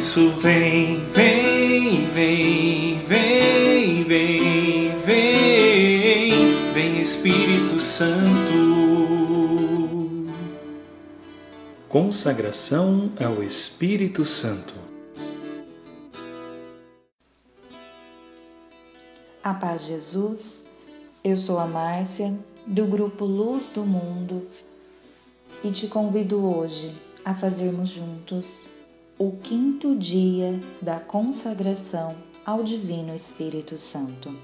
incenso, vem, vem, vem, vem, vem, vem, vem Espírito Santo. Consagração ao Espírito Santo. A paz Jesus, eu sou a Márcia, do grupo Luz do Mundo, e te convido hoje a fazermos juntos o quinto dia da consagração ao Divino Espírito Santo.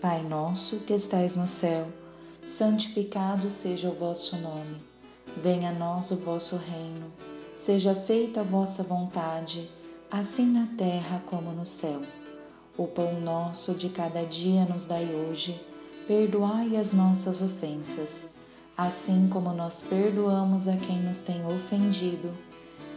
Pai nosso que estais no céu, santificado seja o vosso nome. Venha a nós o vosso reino. Seja feita a vossa vontade, assim na terra como no céu. O pão nosso de cada dia nos dai hoje. Perdoai as nossas ofensas, assim como nós perdoamos a quem nos tem ofendido.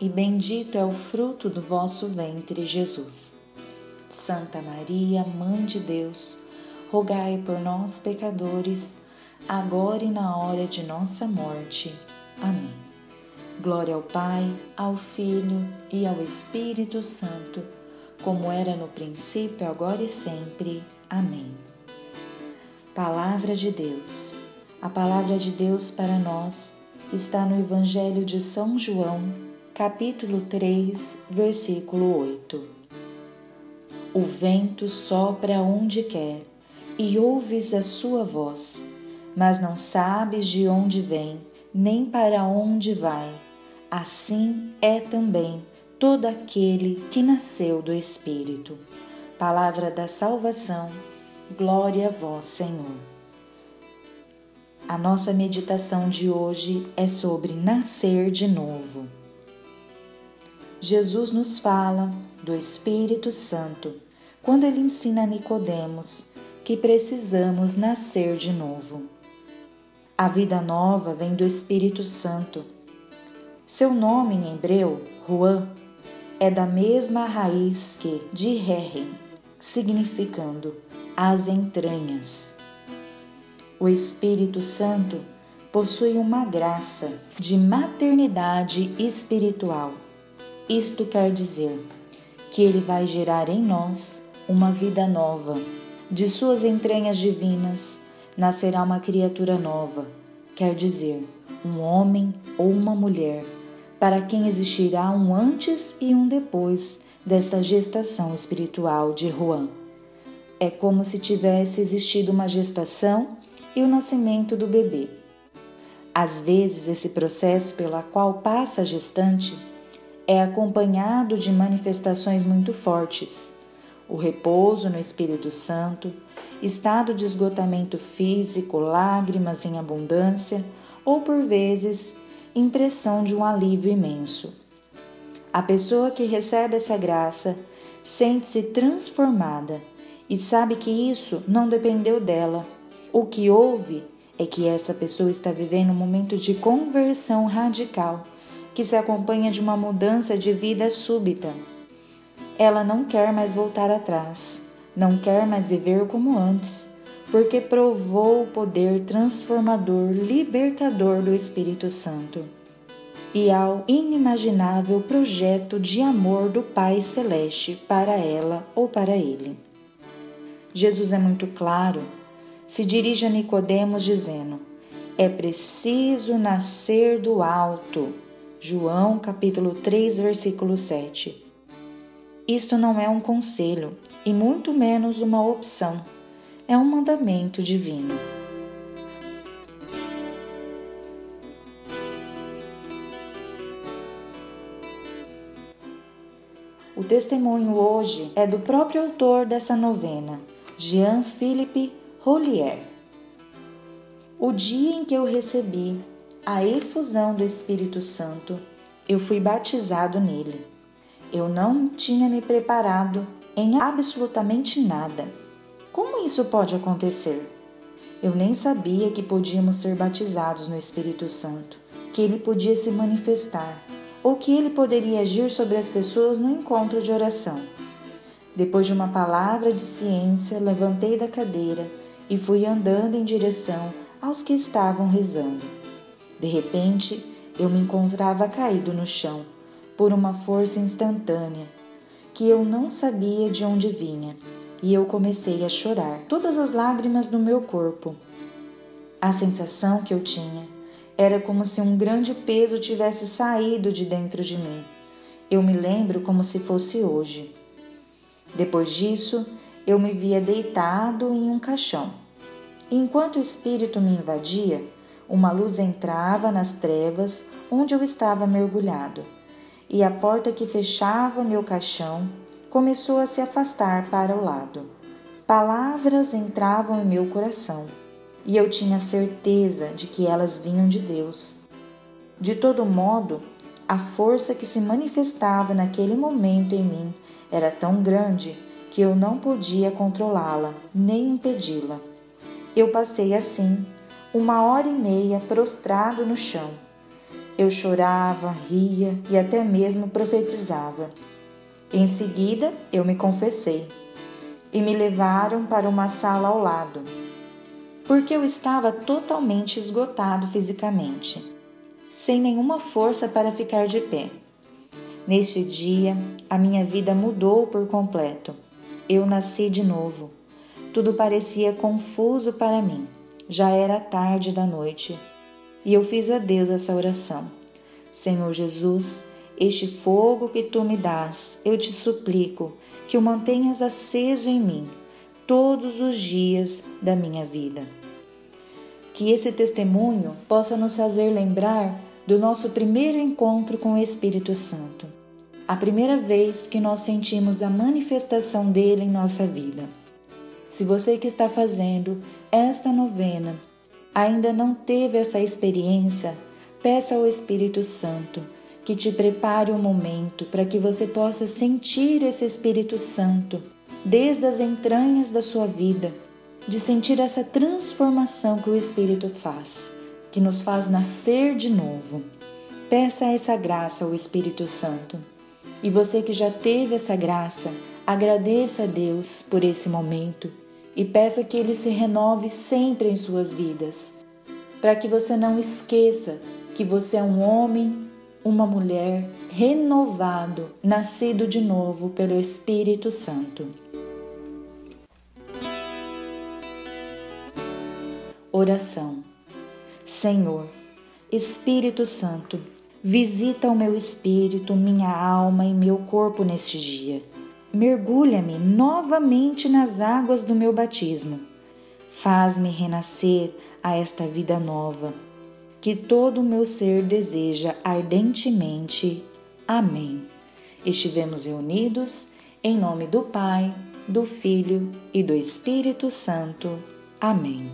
e bendito é o fruto do vosso ventre, Jesus. Santa Maria, Mãe de Deus, rogai por nós, pecadores, agora e na hora de nossa morte. Amém. Glória ao Pai, ao Filho e ao Espírito Santo, como era no princípio, agora e sempre. Amém. Palavra de Deus. A palavra de Deus para nós está no Evangelho de São João, capítulo 3, versículo 8. O vento sopra onde quer e ouves a sua voz, mas não sabes de onde vem nem para onde vai. Assim é também todo aquele que nasceu do Espírito. Palavra da salvação, glória a vós, Senhor. A nossa meditação de hoje é sobre nascer de novo. Jesus nos fala do Espírito Santo quando ele ensina a Nicodemos que precisamos nascer de novo. A vida nova vem do Espírito Santo. Seu nome em hebreu, Ruan, é da mesma raiz que de Rehem, significando as entranhas. O Espírito Santo possui uma graça de maternidade espiritual. Isto quer dizer que ele vai gerar em nós uma vida nova, de suas entranhas divinas nascerá uma criatura nova, quer dizer, um homem ou uma mulher, para quem existirá um antes e um depois desta gestação espiritual de Juan. É como se tivesse existido uma gestação e o nascimento do bebê. Às vezes, esse processo pela qual passa a gestante é acompanhado de manifestações muito fortes: o repouso no Espírito Santo, estado de esgotamento físico, lágrimas em abundância ou, por vezes, impressão de um alívio imenso. A pessoa que recebe essa graça sente-se transformada e sabe que isso não dependeu dela. O que houve é que essa pessoa está vivendo um momento de conversão radical que se acompanha de uma mudança de vida súbita. Ela não quer mais voltar atrás não quer mais viver como antes, porque provou o poder transformador, libertador do Espírito Santo e ao inimaginável projeto de amor do Pai Celeste para ela ou para ele. Jesus é muito claro, se dirige a Nicodemos dizendo: é preciso nascer do alto. João capítulo 3, versículo 7. Isto não é um conselho e muito menos uma opção. É um mandamento divino. O testemunho hoje é do próprio autor dessa novena, Jean-Philippe Rollier. O dia em que eu recebi a efusão do Espírito Santo, eu fui batizado nele. Eu não tinha me preparado em absolutamente nada. Como isso pode acontecer? Eu nem sabia que podíamos ser batizados no Espírito Santo, que ele podia se manifestar ou que ele poderia agir sobre as pessoas no encontro de oração. Depois de uma palavra de ciência, levantei da cadeira e fui andando em direção aos que estavam rezando. De repente, eu me encontrava caído no chão por uma força instantânea que eu não sabia de onde vinha, e eu comecei a chorar, todas as lágrimas no meu corpo. A sensação que eu tinha era como se um grande peso tivesse saído de dentro de mim. Eu me lembro como se fosse hoje. Depois disso, eu me via deitado em um caixão. Enquanto o espírito me invadia, uma luz entrava nas trevas onde eu estava mergulhado, e a porta que fechava meu caixão começou a se afastar para o lado. Palavras entravam em meu coração e eu tinha certeza de que elas vinham de Deus. De todo modo, a força que se manifestava naquele momento em mim era tão grande que eu não podia controlá-la nem impedi-la. Eu passei assim uma hora e meia prostrado no chão. Eu chorava, ria e até mesmo profetizava. Em seguida, eu me confessei e me levaram para uma sala ao lado porque eu estava totalmente esgotado fisicamente, sem nenhuma força para ficar de pé. Neste dia, a minha vida mudou por completo. Eu nasci de novo. Tudo parecia confuso para mim. Já era tarde da noite e eu fiz a Deus essa oração: Senhor Jesus, este fogo que tu me dás, eu te suplico que o mantenhas aceso em mim todos os dias da minha vida. Que esse testemunho possa nos fazer lembrar do nosso primeiro encontro com o Espírito Santo, a primeira vez que nós sentimos a manifestação dele em nossa vida. Se você que está fazendo esta novena ainda não teve essa experiência, peça ao Espírito Santo que te prepare o um momento para que você possa sentir esse Espírito Santo desde as entranhas da sua vida de sentir essa transformação que o Espírito faz, que nos faz nascer de novo. Peça essa graça ao Espírito Santo. E você que já teve essa graça, agradeça a Deus por esse momento e peça que Ele se renove sempre em suas vidas, para que você não esqueça que você é um homem, uma mulher renovado, nascido de novo pelo Espírito Santo. Oração. Senhor, Espírito Santo, visita o meu espírito, minha alma e meu corpo neste dia. Mergulha-me novamente nas águas do meu batismo. Faz-me renascer a esta vida nova, que todo o meu ser deseja ardentemente. Amém. Estivemos reunidos em nome do Pai, do Filho e do Espírito Santo. Amém.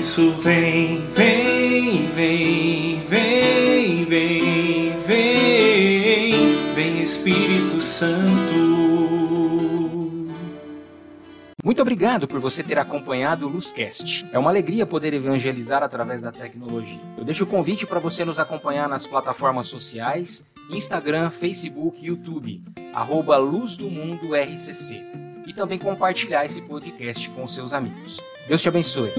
Isso vem, vem, vem, vem, vem, vem, vem Espírito Santo. Muito obrigado por você ter acompanhado o Luzcast. É uma alegria poder evangelizar através da tecnologia. Eu deixo o convite para você nos acompanhar nas plataformas sociais, Instagram, Facebook YouTube, arroba Luz do Mundo RCC. E também compartilhar esse podcast com seus amigos. Deus te abençoe.